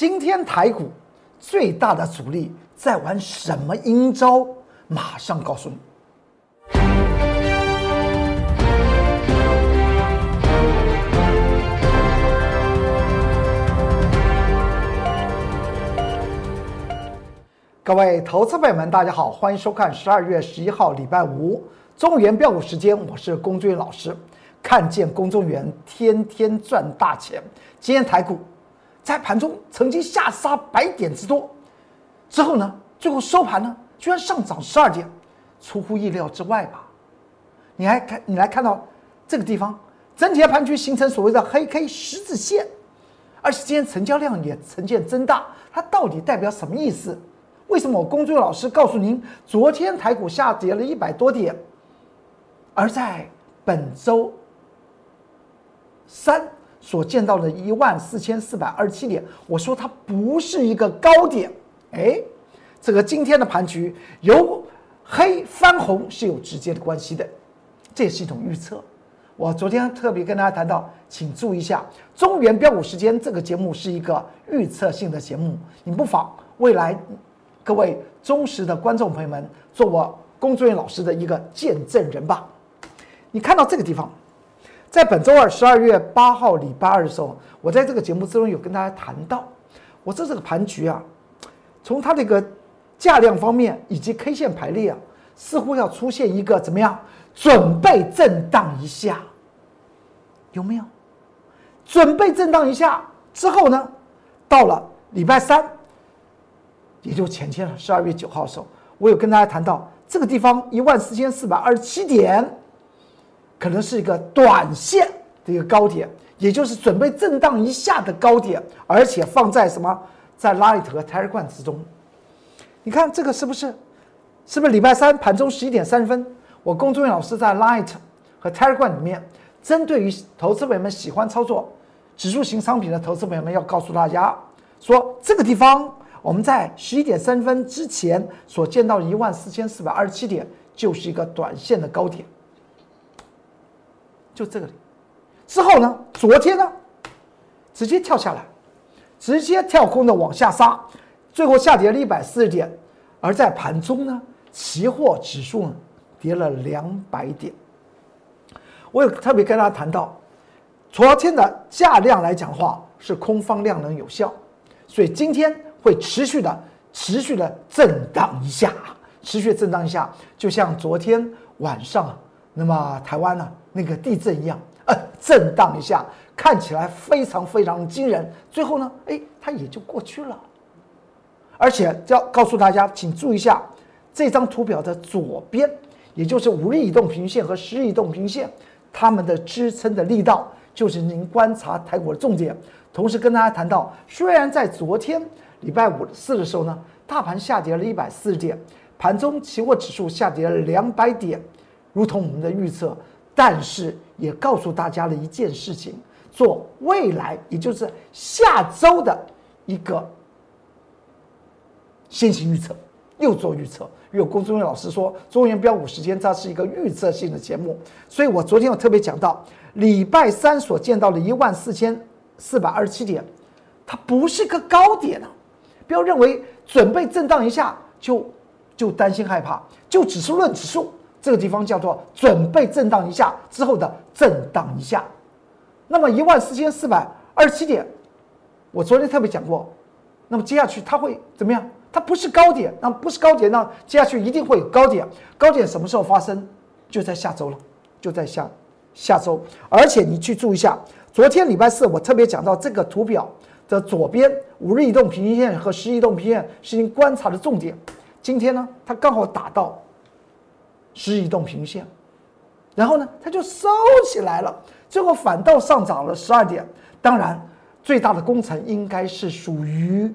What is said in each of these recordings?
今天台股最大的阻力在玩什么阴招？马上告诉你。各位投资朋友们，大家好，欢迎收看十二月十一号礼拜五中原标股时间，我是龚俊老师。看见公众员天天赚大钱，今天台股在盘中曾经下杀百点之多，之后呢，最后收盘呢，居然上涨十二点，出乎意料之外吧？你还看，你来看到这个地方，整体的盘局形成所谓的黑 K 十字线，而且今天成交量也呈现增大，它到底代表什么意思？为什么我公众老师告诉您，昨天台股下跌了一百多点，而在本周三所见到的一万四千四百二十七点，我说它不是一个高点，哎，这个今天的盘局由黑翻红是有直接的关系的，这也是一种预测。我昨天特别跟大家谈到，请注意一下，中原标股时间这个节目是一个预测性的节目，你不妨未来。各位忠实的观众朋友们，做我工作人员老师的一个见证人吧。你看到这个地方，在本周二十二月八号礼拜二的时候，我在这个节目之中有跟大家谈到，我说这个盘局啊，从它这个价量方面以及 K 线排列啊，似乎要出现一个怎么样？准备震荡一下，有没有？准备震荡一下之后呢，到了礼拜三。也就前天了，十二月九号的时候，我有跟大家谈到这个地方一万四千四百二十七点，可能是一个短线的一个高点，也就是准备震荡一下的高点，而且放在什么，在 Light 和 Telegram 之中。你看这个是不是？是不是礼拜三盘中十一点三十分，我龚忠远老师在 Light 和 Telegram 里面，针对于投资朋友们喜欢操作指数型商品的投资朋友们，要告诉大家说这个地方。我们在十一点三十分之前所见到的一万四千四百二十七点，就是一个短线的高点，就这个里。之后呢，昨天呢，直接跳下来，直接跳空的往下杀，最后下跌了一百四十点。而在盘中呢，期货指数呢跌了两百点。我有特别跟大家谈到，昨天的价量来讲的话是空方量能有效，所以今天。会持续的、持续的震荡一下，持续震荡一下，就像昨天晚上那么台湾呢那个地震一样，呃，震荡一下，看起来非常非常惊人。最后呢，哎，它也就过去了。而且要告诉大家，请注意一下这张图表的左边，也就是五日移动平均线和十日移动平均线，它们的支撑的力道，就是您观察台股的重点。同时跟大家谈到，虽然在昨天。礼拜五四的时候呢，大盘下跌了一百四十点，盘中期货指数下跌了两百点，如同我们的预测，但是也告诉大家了一件事情：做未来，也就是下周的一个先行预测，又做预测。有龚忠元老师说，中原标股时间它是一个预测性的节目，所以我昨天有特别讲到，礼拜三所见到的一万四千四百二十七点，它不是个高点啊。不要认为准备震荡一下就就担心害怕，就只是论指数这个地方叫做准备震荡一下之后的震荡一下。那么一万四千四百二十七点，我昨天特别讲过，那么接下去它会怎么样？它不是高点，那不是高点呢？接下去一定会有高点，高点什么时候发生？就在下周了，就在下下周。而且你去注意一下，昨天礼拜四我特别讲到这个图表。的左边五日移动平均线和十移动平均线是您观察的重点。今天呢，它刚好打到是移动平线，然后呢，它就收起来了，最后反倒上涨了十二点。当然，最大的工程应该是属于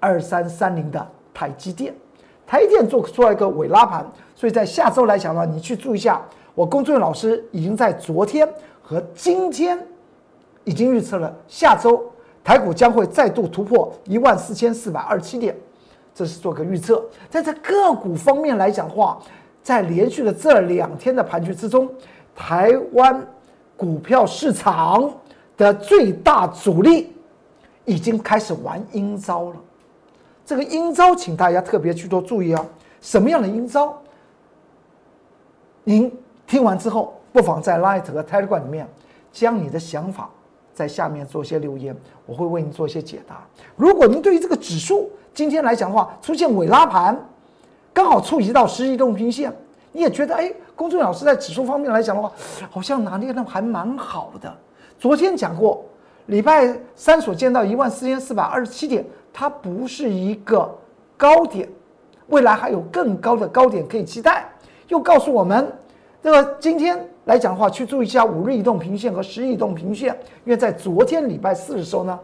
二三三零的台积电。台积电做出来一个尾拉盘，所以在下周来讲呢，你去注意一下。我工作老师已经在昨天和今天已经预测了下周。台股将会再度突破一万四千四百二十七点，这是做个预测。在这个股方面来讲的话，在连续的这两天的盘局之中，台湾股票市场的最大主力已经开始玩阴招了。这个阴招，请大家特别去多注意啊！什么样的阴招？您听完之后，不妨在 Light 和 Telegram 里面将你的想法在下面做些留言，我会为您做一些解答。如果您对于这个指数今天来讲的话，出现尾拉盘，刚好触及到十移动平线，你也觉得哎，公众老师在指数方面来讲的话，好像拿捏的还蛮好的。昨天讲过，礼拜三所见到一万四千四百二十七点，它不是一个高点，未来还有更高的高点可以期待。又告诉我们，这个今天来讲的话，去注意一下五日移动平均线和十日移动平线，因为在昨天礼拜四的时候呢，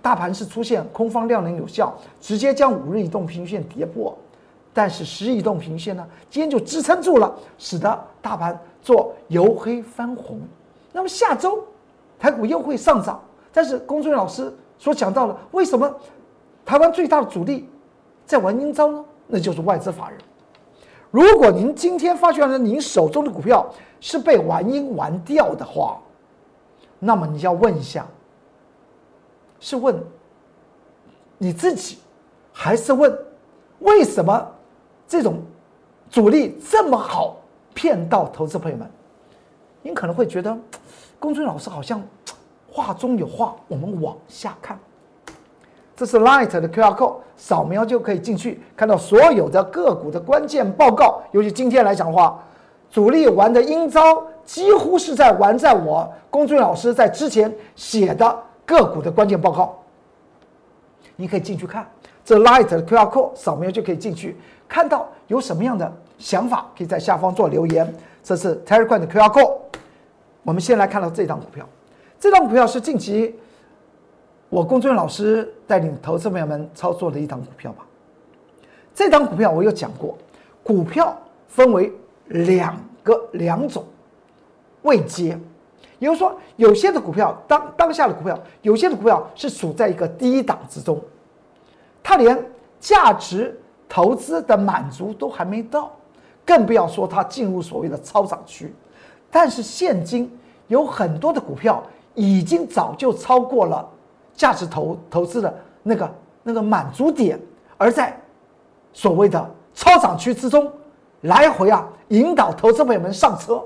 大盘是出现空方量能有效，直接将五日移动平均线跌破，但是十日移动平线呢，今天就支撑住了，使得大盘做由黑翻红。那么下周台股又会上涨，但是龚俊老师所讲到的，为什么台湾最大的主力在玩阴招呢？那就是外资法人。如果您今天发现了您手中的股票是被玩阴玩掉的话，那么你要问一下，是问你自己，还是问为什么这种主力这么好骗到投资朋友们？您可能会觉得，公孙老师好像话中有话。我们往下看。这是 Light 的 QR code，扫描就可以进去看到所有的个股的关键报告。尤其今天来讲的话，主力玩的阴招几乎是在玩在我龚俊老师在之前写的个股的关键报告。你可以进去看，这 Light 的 QR code 扫描就可以进去看到有什么样的想法，可以在下方做留言。这是 Telegram 的 QR code。我们先来看到这张股票，这张股票是近期。我龚俊老师带领投资朋友们操作的一档股票吧。这档股票我有讲过，股票分为两个两种位阶，也就是说，有些的股票当当下的股票，有些的股票是处在一个低档之中，它连价值投资的满足都还没到，更不要说它进入所谓的超涨区。但是现今有很多的股票已经早就超过了。价值投投资的那个那个满足点，而在所谓的超涨区之中来回啊引导投资朋友们上车，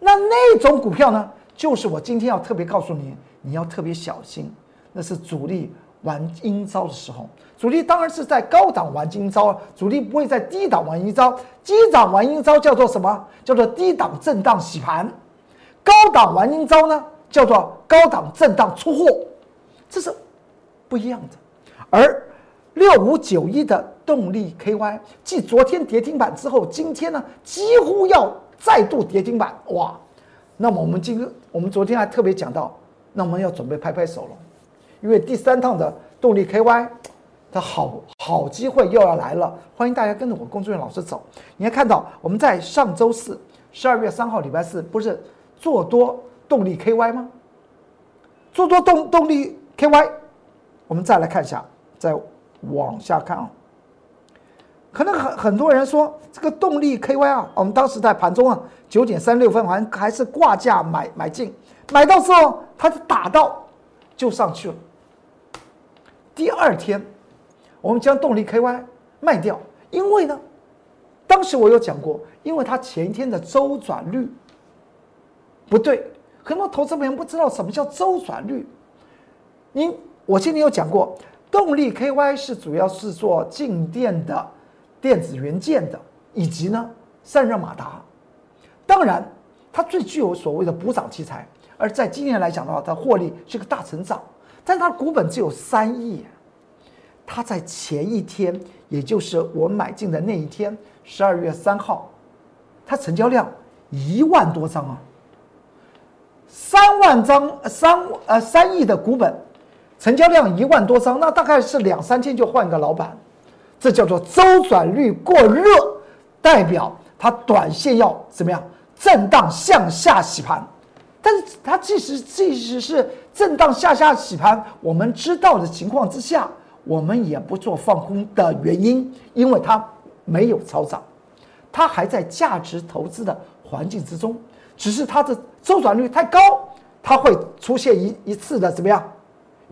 那那种股票呢，就是我今天要特别告诉你，你要特别小心，那是主力玩阴招的时候。主力当然是在高档玩阴招，主力不会在低档玩阴招。低档玩阴招叫做什么？叫做低档震荡洗盘。高档玩阴招呢，叫做高档震荡出货。这是不一样的，而六五九一的动力 KY，继昨天跌停板之后，今天呢几乎要再度跌停板，哇！那么我们今个我们昨天还特别讲到，那我们要准备拍拍手了，因为第三趟的动力 KY 它好好机会又要来了，欢迎大家跟着我工作人员老师走。你还看到我们在上周四十二月三号礼拜四不是做多动力 KY 吗？做多动动力。K Y，我们再来看一下，再往下看啊。可能很很多人说这个动力 K Y 啊，我们当时在盘中啊九点三六分还还是挂价买买进，买到之后它打到就上去了。第二天我们将动力 K Y 卖掉，因为呢，当时我有讲过，因为它前一天的周转率不对，很多投资朋友不知道什么叫周转率。您，我今天有讲过，动力 KY 是主要是做静电的电子元件的，以及呢散热马达。当然，它最具有所谓的补涨题材。而在今年来讲的话，它获利是个大成长，但是它股本只有三亿。它在前一天，也就是我买进的那一天，十二月三号，它成交量一万多张啊，三万张，三呃三亿的股本。成交量一万多张，那大概是两三天就换一个老板，这叫做周转率过热，代表它短线要怎么样？震荡向下洗盘。但是它即使即使是震荡下下洗盘，我们知道的情况之下，我们也不做放空的原因，因为它没有超涨，它还在价值投资的环境之中，只是它的周转率太高，它会出现一一次的怎么样？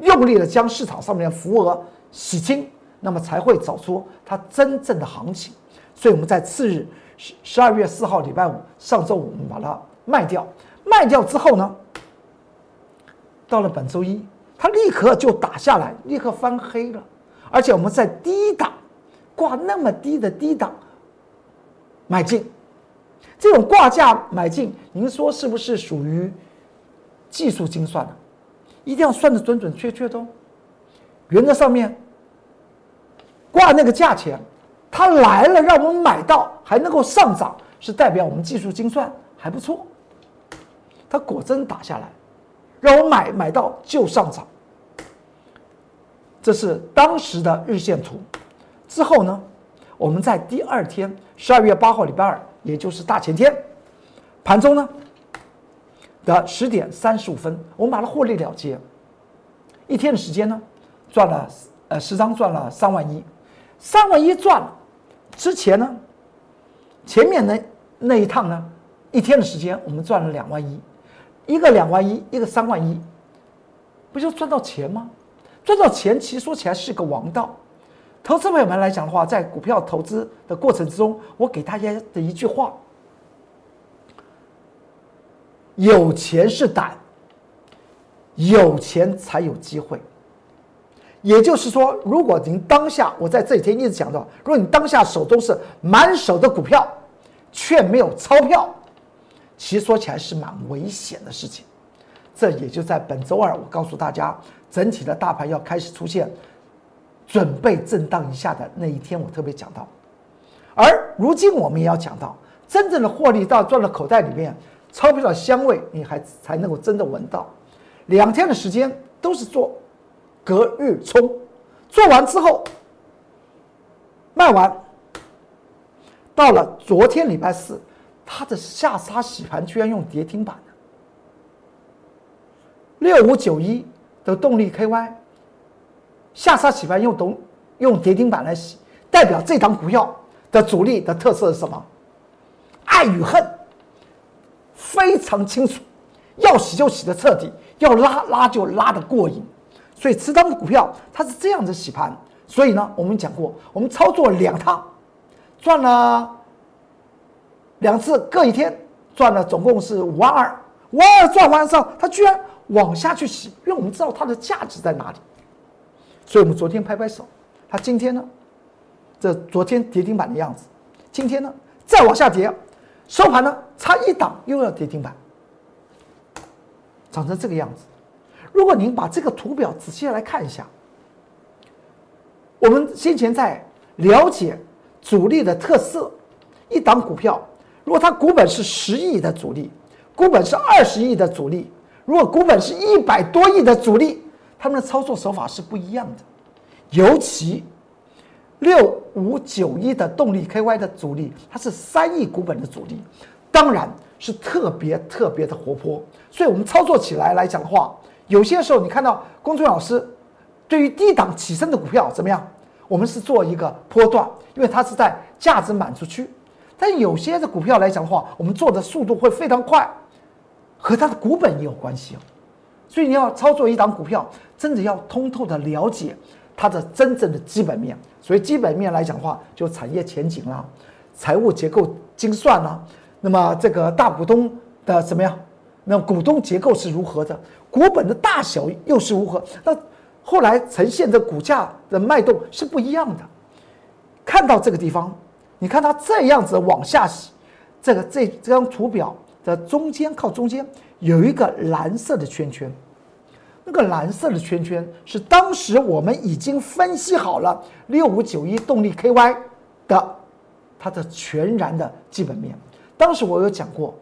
用力的将市场上面的浮额洗清，那么才会找出它真正的行情。所以我们在次日十十二月四号礼拜五上周五我们把它卖掉，卖掉之后呢，到了本周一，它立刻就打下来，立刻翻黑了，而且我们在低档挂那么低的低档买进，这种挂价买进，您说是不是属于技术精算的？一定要算的准准确确的哦。原则上面挂那个价钱。它来了，让我们买到还能够上涨，是代表我们技术精算还不错。它果真打下来，让我买买到就上涨。这是当时的日线图。之后呢，我们在第二天十二月八号礼拜二，也就是大前天，盘中呢的十点三十五分，我们把它获利了结。一天的时间呢，赚了呃十张赚了三万一，三万一赚了。之前呢，前面那那一趟呢，一天的时间我们赚了两万一，一个两万一，一个三万一，不就赚到钱吗？赚到钱其实说起来是个王道。投资朋友们来讲的话，在股票投资的过程之中，我给大家的一句话：有钱是胆，有钱才有机会。也就是说，如果您当下，我在这几天一直讲到，如果你当下手中是满手的股票，却没有钞票，其实说起来是蛮危险的事情。这也就在本周二，我告诉大家，整体的大盘要开始出现准备震荡一下的那一天，我特别讲到。而如今我们也要讲到，真正的获利到赚到口袋里面，钞票的香味你还才能够真的闻到。两天的时间都是做。隔日冲，做完之后卖完，到了昨天礼拜四，它的下杀洗盘居然用跌停板六五九一的动力 KY 下杀洗盘用动用跌停板来洗，代表这档股票的主力的特色是什么？爱与恨非常清楚，要洗就洗的彻底，要拉拉就拉的过瘾。所以持仓的股票它是这样子洗盘，所以呢，我们讲过，我们操作两趟，赚了两次各一天，赚了总共是五万二，五万二赚完之后，它居然往下去洗，因为我们知道它的价值在哪里，所以我们昨天拍拍手，它今天呢，这昨天跌停板的样子，今天呢再往下跌，收盘呢差一档又要跌停板，长成这个样子。如果您把这个图表仔细来看一下，我们先前在了解主力的特色，一档股票，如果它股本是十亿的主力，股本是二十亿的主力，如果股本是一百多亿的主力，他们的操作手法是不一样的。尤其六五九一的动力 KY 的主力，它是三亿股本的主力，当然是特别特别的活泼，所以我们操作起来来讲的话。有些时候，你看到公众老师对于低档起身的股票怎么样？我们是做一个波段，因为它是在价值满足区。但有些的股票来讲的话，我们做的速度会非常快，和它的股本也有关系哦。所以你要操作一档股票，真的要通透的了解它的真正的基本面。所以基本面来讲的话，就产业前景啦，财务结构精算啦，那么这个大股东的怎么样？那股东结构是如何的？股本的大小又是如何？那后来呈现的股价的脉动是不一样的。看到这个地方，你看它这样子往下洗，这个这这张图表的中间靠中间有一个蓝色的圈圈，那个蓝色的圈圈是当时我们已经分析好了六五九一动力 KY 的它的全然的基本面。当时我有讲过，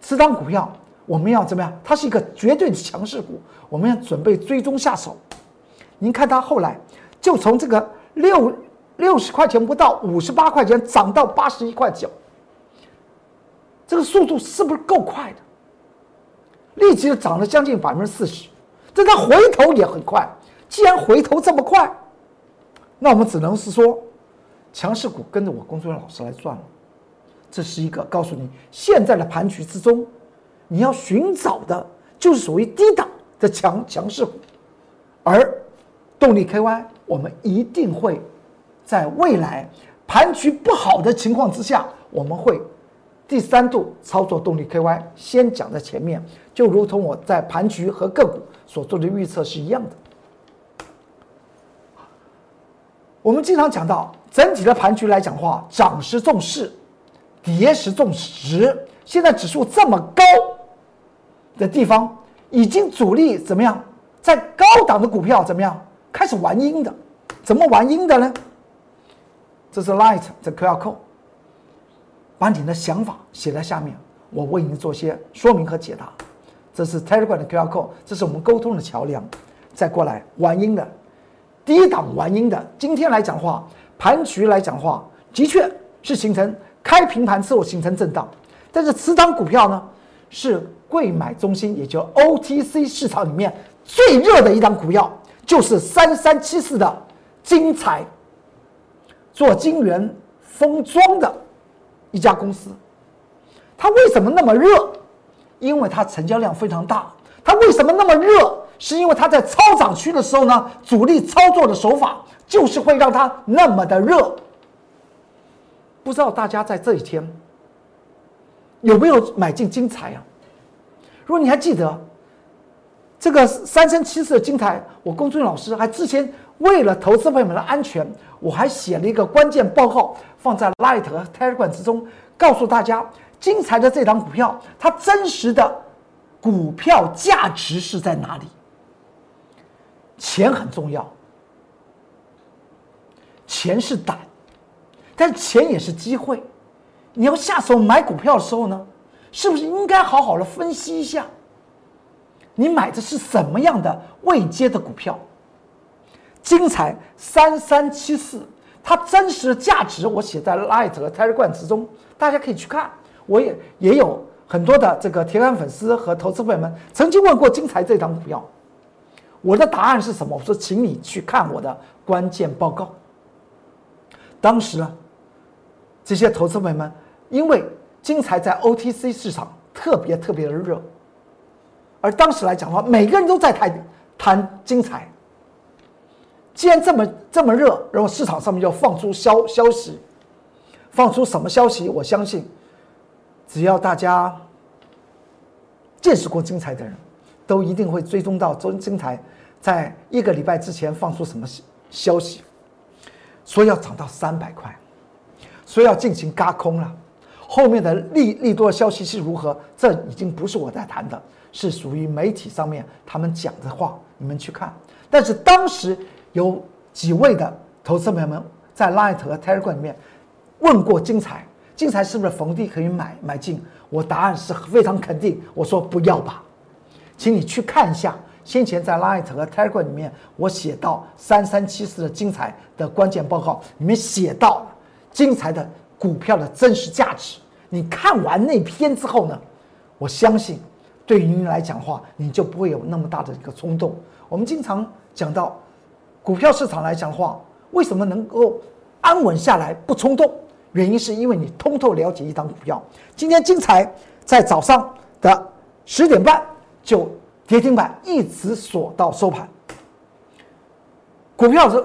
此档股票。我们要怎么样？它是一个绝对的强势股，我们要准备追踪下手。您看它后来就从这个六六十块钱不到五十八块钱涨到八十一块九，这个速度是不是够快的？立即就涨了将近百分之四十，但它回头也很快。既然回头这么快，那我们只能是说，强势股跟着我工作人员老师来赚了。这是一个告诉你现在的盘局之中。你要寻找的就是属于低档的强强势股，而动力 KY，我们一定会在未来盘局不好的情况之下，我们会第三度操作动力 KY。先讲在前面，就如同我在盘局和个股所做的预测是一样的。我们经常讲到整体的盘局来讲的话，涨时重势，跌时重时。现在指数这么高的地方，已经主力怎么样？在高档的股票怎么样？开始玩阴的，怎么玩阴的呢？这是 Light 的 QR code，把你的想法写在下面，我为你做些说明和解答。这是 Telegram 的 QR code，这是我们沟通的桥梁。再过来玩阴的。低档玩阴的，今天来讲话，盘局来讲话，的确是形成开平盘之后形成震荡，但是此档股票呢，是贵买中心，也就 OTC 市场里面最热的一档股票，就是三三七四的精彩，做晶圆封装的一家公司，它为什么那么热？因为它成交量非常大。它为什么那么热？是因为它在超涨区的时候呢，主力操作的手法就是会让它那么的热。不知道大家在这一天有没有买进精彩啊？如果你还记得这个三生七世的精彩，我龚俊老师还之前为了投资朋友们的安全，我还写了一个关键报告放在 Light 和 Telegram 之中，告诉大家精彩的这档股票它真实的股票价值是在哪里。钱很重要，钱是胆，但钱也是机会。你要下手买股票的时候呢，是不是应该好好的分析一下？你买的是什么样的未接的股票？精彩三三七四，它真实的价值我写在 Light 和 Telegram 之中，大家可以去看。我也也有很多的这个铁杆粉丝和投资朋友们曾经问过精彩这张股票。我的答案是什么？我说，请你去看我的关键报告。当时啊，这些投资朋友们，因为金财在 OTC 市场特别特别的热，而当时来讲的话，每个人都在谈谈金财。既然这么这么热，然后市场上面要放出消消息，放出什么消息？我相信，只要大家见识过精彩的人。都一定会追踪到周金台在一个礼拜之前放出什么消息，说要涨到三百块，说要进行嘎空了。后面的利利多消息是如何？这已经不是我在谈的，是属于媒体上面他们讲的话，你们去看。但是当时有几位的投资朋友们在 Light 和 Telegram 里面问过金财，金财是不是逢低可以买买进？我答案是非常肯定，我说不要吧。请你去看一下，先前在 Light 和 Telegram 里面，我写到三三七四的精彩的关键报告里面写到精彩的股票的真实价值。你看完那篇之后呢，我相信对于您来讲的话，你就不会有那么大的一个冲动。我们经常讲到股票市场来讲的话，为什么能够安稳下来不冲动？原因是因为你通透了解一档股票。今天精彩在早上的十点半。就跌停板一直锁到收盘，股票是，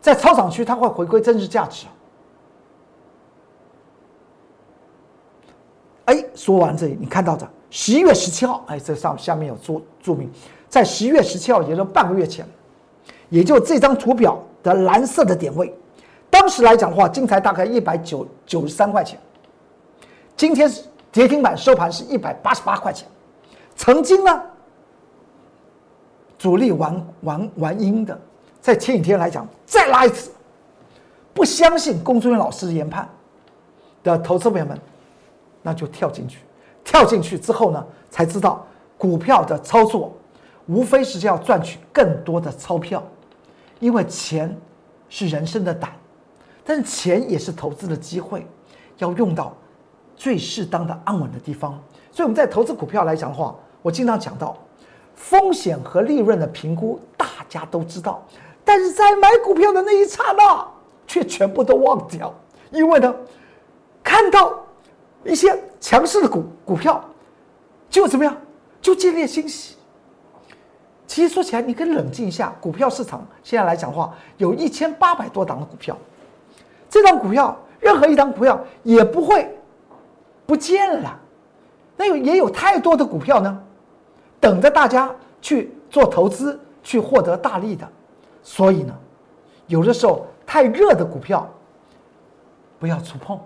在超涨区它会回归真实价值。哎，说完这里，你看到的十一月十七号，哎，这上下面有注注明，在十一月十七号，也就半个月前，也就这张图表的蓝色的点位，当时来讲的话，金财大概一百九九十三块钱，今天跌停板收盘是一百八十八块钱。曾经呢，主力玩玩玩阴的，在前几天来讲，再拉一次，不相信龚忠元老师的研判的投资朋友们，那就跳进去，跳进去之后呢，才知道股票的操作，无非是要赚取更多的钞票，因为钱是人生的胆，但是钱也是投资的机会，要用到最适当的安稳的地方。所以我们在投资股票来讲的话，我经常讲到，风险和利润的评估大家都知道，但是在买股票的那一刹那，却全部都忘掉，因为呢，看到一些强势的股股票，就怎么样，就建立欣喜。其实说起来，你可以冷静一下，股票市场现在来讲的话，有一千八百多档的股票，这档股票任何一档股票也不会不见了。那有也有太多的股票呢，等着大家去做投资，去获得大利的。所以呢，有的时候太热的股票不要触碰。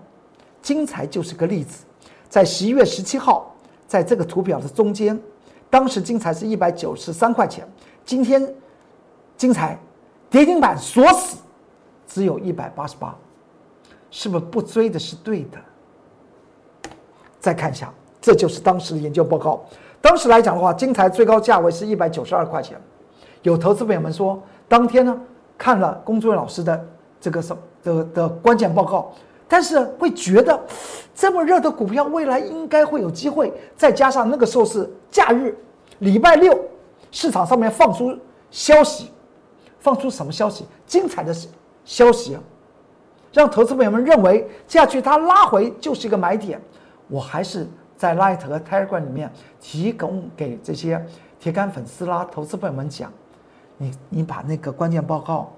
精彩就是个例子，在十一月十七号，在这个图表的中间，当时精彩是一百九十三块钱，今天精彩跌停板锁死，只有一百八十八，是不是不追的是对的？再看一下。这就是当时的研究报告。当时来讲的话，金台最高价位是一百九十二块钱。有投资朋友们说，当天呢看了龚作伟老师的这个什的的关键报告，但是会觉得这么热的股票未来应该会有机会。再加上那个时候是假日，礼拜六，市场上面放出消息，放出什么消息？精彩的消息啊，让投资朋友们认为接下去它拉回就是一个买点。我还是。在 Light 和 Telegram 里面提供给这些铁杆粉丝啦、投资朋友们讲，你你把那个关键报告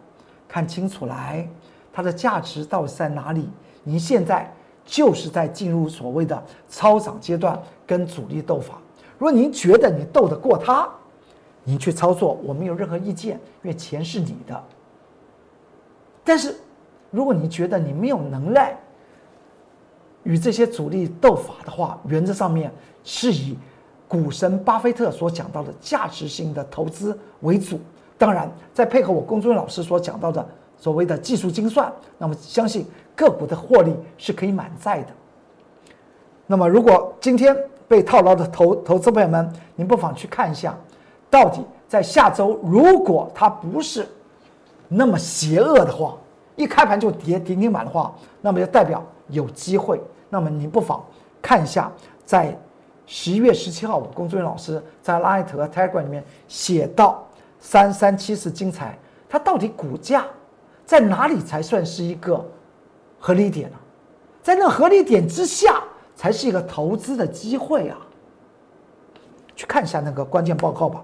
看清楚来，它的价值到底在哪里？您现在就是在进入所谓的超涨阶段，跟主力斗法。如果您觉得你斗得过他，您去操作，我没有任何意见，因为钱是你的。但是如果你觉得你没有能耐，与这些主力斗法的话，原则上面是以股神巴菲特所讲到的价值性的投资为主。当然，再配合我龚尊老师所讲到的所谓的技术精算，那么相信个股的获利是可以满载的。那么，如果今天被套牢的投投资朋友们，您不妨去看一下，到底在下周如果它不是那么邪恶的话，一开盘就跌跌停板的话，那么就代表。有机会，那么您不妨看一下，在十一月十七号，我龚作人老师在 Light 和 Telegram 里面写到三三七是精彩，它到底股价在哪里才算是一个合理点呢？在那合理点之下，才是一个投资的机会啊！去看一下那个关键报告吧。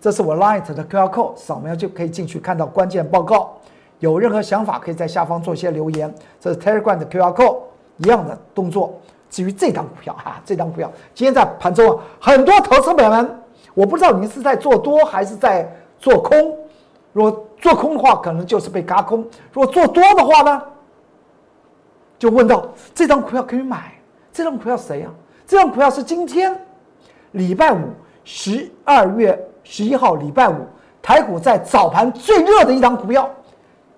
这是我 Light 的 QR code，扫描就可以进去看到关键报告。有任何想法，可以在下方做一些留言。这是 Telegram 的 QR code 一样的动作。至于这张股票哈，这张股票今天在盘中啊，很多投资者们，我不知道您是在做多还是在做空。如果做空的话，可能就是被嘎空；如果做多的话呢，就问到这张股票可以买。这张股票谁呀？这张股票是今天礼拜五十二月十一号礼拜五台股在早盘最热的一张股票。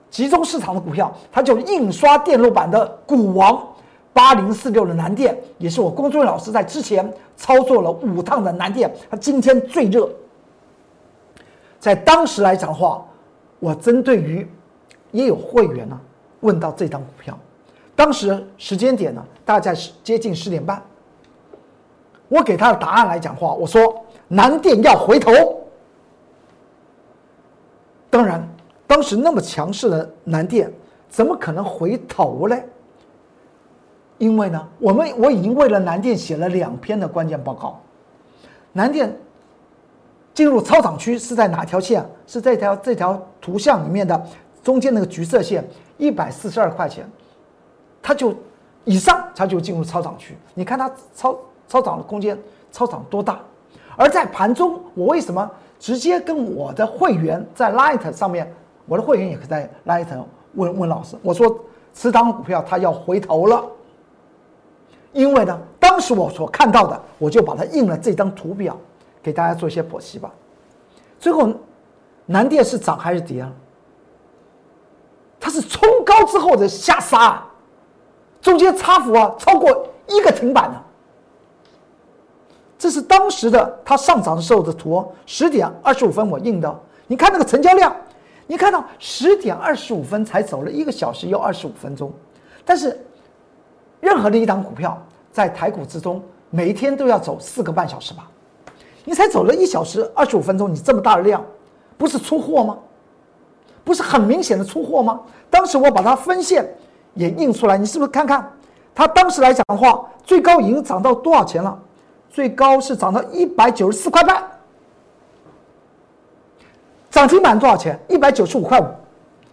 集中市场的股票，它就印刷电路板的股王八零四六的南电，也是我龚作老师在之前操作了五趟的南电，它今天最热。在当时来讲的话，我针对于也有会员呢问到这张股票，当时时间点呢大概是接近十点半，我给他的答案来讲话，我说南电要回头，当然。当时那么强势的南电，怎么可能回头嘞？因为呢，我们我已经为了南电写了两篇的关键报告。南电进入超涨区是在哪条线？是这条这条图像里面的中间那个橘色线，一百四十二块钱，它就以上它就进入超涨区。你看它超超涨的空间超涨多大？而在盘中，我为什么直接跟我的会员在 Light 上面？我的会员也可以在拉一层问问老师，我说此档股票它要回头了，因为呢，当时我所看到的，我就把它印了这张图表，给大家做一些剖析吧。最后，南电是涨还是跌啊？它是冲高之后的下杀，中间差幅啊超过一个停板呢。这是当时的它上涨的时候的图，十点二十五分我印的，你看那个成交量。你看到十点二十五分才走了一个小时又二十五分钟，但是任何的一档股票在台股之中，每一天都要走四个半小时吧？你才走了一小时二十五分钟，你这么大的量，不是出货吗？不是很明显的出货吗？当时我把它分线也印出来，你是不是看看？它当时来讲的话，最高已经涨到多少钱了？最高是涨到一百九十四块半。涨停板多少钱？一百九十五块五。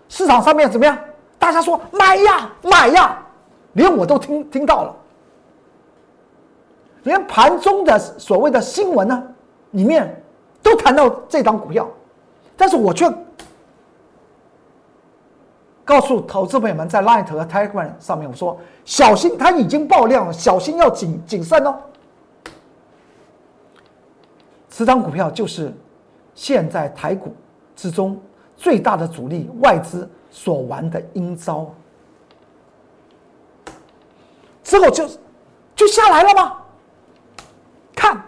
市场上面怎么样？大家说买呀买呀，连我都听听到了。连盘中的所谓的新闻呢，里面都谈到这张股票，但是我却告诉投资朋友们，在 Light 和 Telegram 上面，我说小心，它已经爆量了，小心要谨谨慎哦。此张股票就是现在台股之中最大的主力外资所玩的阴招，之后就就下来了吗？看，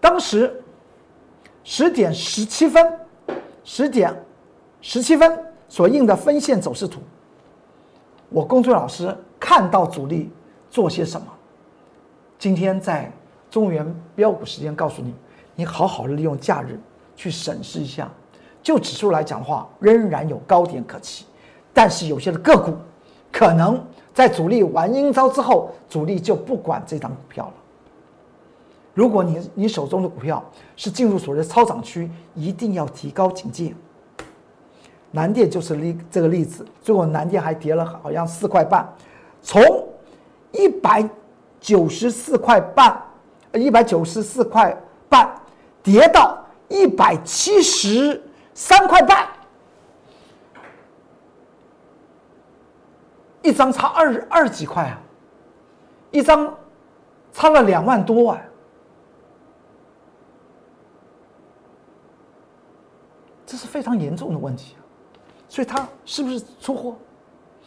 当时十点十七分，十点十七分所印的分线走势图，我公孙老师看到主力做些什么。今天在中原标股时间告诉你，你好好利用假日去审视一下。就指数来讲的话，仍然有高点可期，但是有些的个股可能在主力玩阴招之后，主力就不管这张股票了。如果你你手中的股票是进入所谓的超涨区，一定要提高警戒。南电就是例这个例子，最后南电还跌了好像四块半，从一百九十四块半，一百九十四块半跌到一百七十三块半，一张差二二几块啊，一张差了两万多啊。这是非常严重的问题，所以它是不是出货？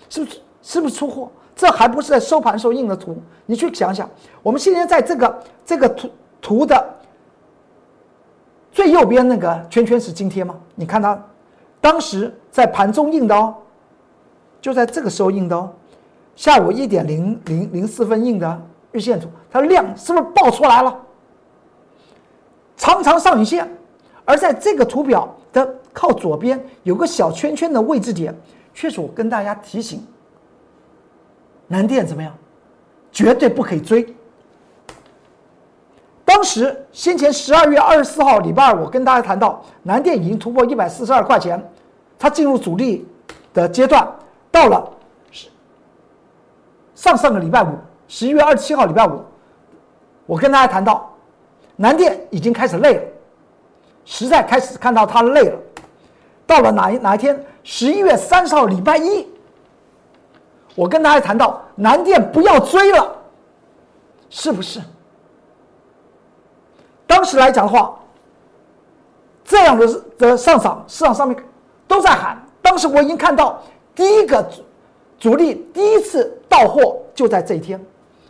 是不是是不是出货？这还不是在收盘时候印的图，你去想想。我们现在在这个这个图图的最右边那个圈圈是今天吗？你看它当时在盘中印的哦，就在这个时候印的哦，下午一点零零零四分印的日线图，它量是不是爆出来了？长长上影线，而在这个图表。的靠左边有个小圈圈的位置点，确实我跟大家提醒，南电怎么样？绝对不可以追。当时先前十二月二十四号礼拜二，我跟大家谈到南电已经突破一百四十二块钱，它进入主力的阶段，到了上上个礼拜五，十一月二十七号礼拜五，我跟大家谈到南电已经开始累了。实在开始看到他累了，到了哪一哪一天？十一月三十号礼拜一，我跟大家谈到南电不要追了，是不是？当时来讲的话，这样的的上涨，市场上面都在喊。当时我已经看到第一个主力第一次到货就在这一天，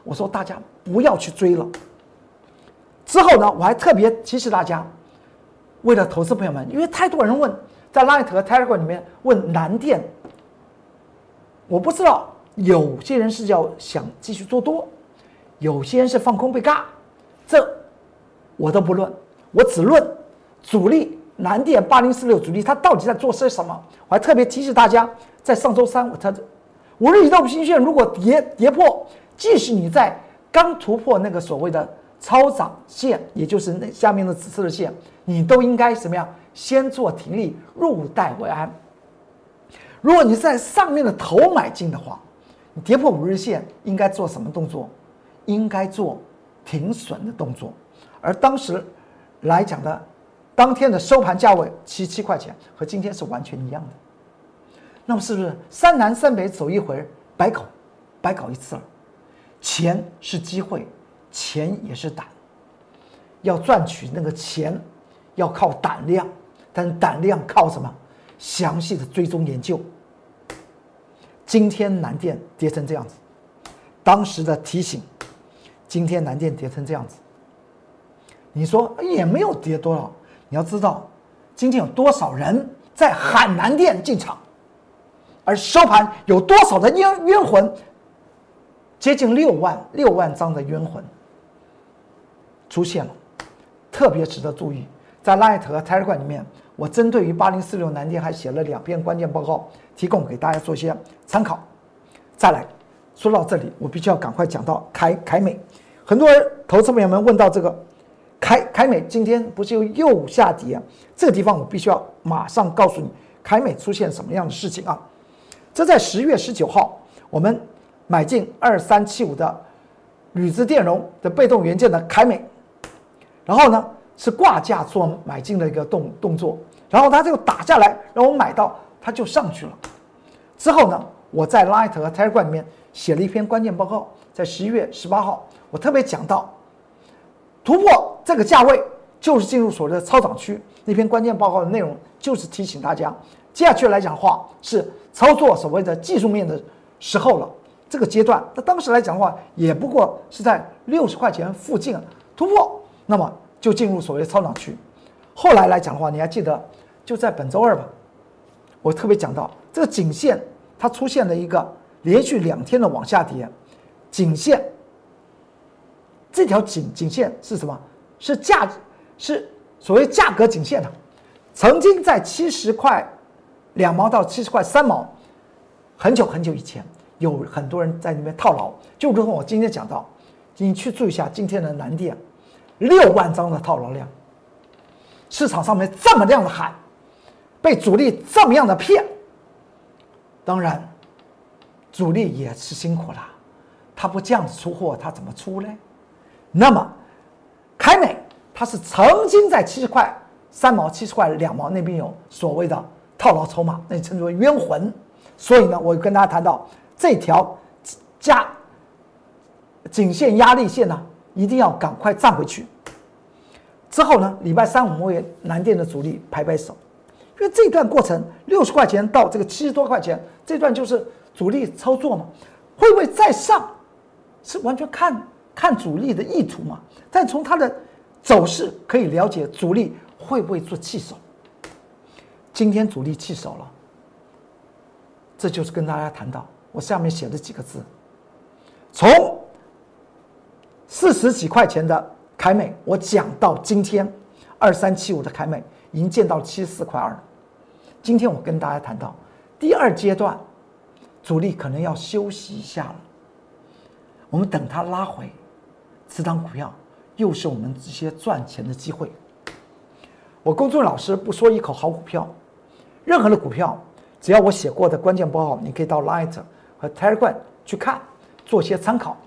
我说大家不要去追了。之后呢，我还特别提示大家。为了投资朋友们，因为太多人问，在 Light 和 Telegram 里面问南电，我不知道有些人是要想继续做多，有些人是放空被嘎，这我都不论，我只论主力南电八零四六主力它到底在做些什么。我还特别提示大家，在上周三我它五日移动平均线如果跌跌破，即使你在刚突破那个所谓的。超涨线，也就是那下面的紫色的线，你都应该什么样？先做停利，入袋为安。如果你在上面的头买进的话，你跌破五日线，应该做什么动作？应该做停损的动作。而当时来讲的，当天的收盘价位七七块钱，和今天是完全一样的。那么是不是三南三北走一回，白搞，白搞一次了？钱是机会。钱也是胆，要赚取那个钱，要靠胆量，但胆量靠什么？详细的追踪研究。今天南电跌成这样子，当时的提醒，今天南电跌成这样子，你说也没有跌多少。你要知道，今天有多少人在喊南电进场，而收盘有多少的冤冤魂，接近六万六万张的冤魂。出现了，特别值得注意，在 Light 和 Telegram 里面，我针对于八零四六南京还写了两篇关键报告，提供给大家做些参考。再来说到这里，我必须要赶快讲到凯凯美，很多人投资朋友们问到这个凯凯美今天不是又又下跌？这个地方我必须要马上告诉你，凯美出现什么样的事情啊？这在十月十九号，我们买进二三七五的铝制电容的被动元件的凯美，然后呢是挂价做买进的一个动动作，然后它就打下来，让我买到，它就上去了。之后呢，我在 Light 和 Telegram 里面写了一篇关键报告，在十一月十八号，我特别讲到。突破这个价位就是进入所谓的超涨区。那篇关键报告的内容就是提醒大家，接下去来讲的话是操作所谓的技术面的时候了。这个阶段，那当时来讲的话，也不过是在六十块钱附近突破，那么就进入所谓的超涨区。后来来讲的话，你还记得就在本周二吧？我特别讲到这个颈线，它出现了一个连续两天的往下跌，颈线。这条颈颈线是什么？是价，是所谓价格颈线的，曾经在七十块两毛到七十块三毛，很久很久以前，有很多人在里面套牢。就如同我今天讲到，你去注意一下今天的南电，六万张的套牢量，市场上面这么样的喊，被主力这么样的骗，当然，主力也是辛苦了，他不这样子出货，他怎么出呢？那么，凯美他是曾经在七十块三毛、七十块两毛那边有所谓的套牢筹码，那称之为冤魂。所以呢，我跟大家谈到这条加颈线压力线呢，一定要赶快站回去。之后呢，礼拜三我们为南电的主力拍拍手，因为这段过程六十块钱到这个七十多块钱，这段就是主力操作嘛，会不会再上？是完全看。看主力的意图嘛，但从它的走势可以了解主力会不会做弃手。今天主力弃手了，这就是跟大家谈到我下面写的几个字：从四十几块钱的凯美，我讲到今天二三七五的凯美已经见到七十四块二。今天我跟大家谈到第二阶段，主力可能要休息一下了，我们等它拉回。这档股票又是我们这些赚钱的机会。我公众老师不说一口好股票，任何的股票，只要我写过的关键报告，你可以到 Light 和 Telegram 去看，做些参考。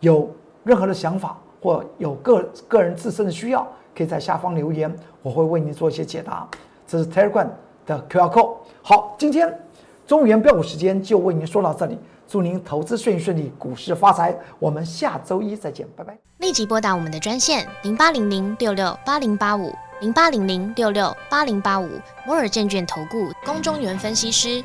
有任何的想法或有个个人自身的需要，可以在下方留言，我会为您做一些解答。这是 Telegram 的 QR code。好，今天中原标股时间就为您说到这里。祝您投资顺顺利，股市发财。我们下周一再见，拜拜。立即拨打我们的专线零八零零六六八零八五零八零零六六八零八五摩尔证券投顾龚中原分析师。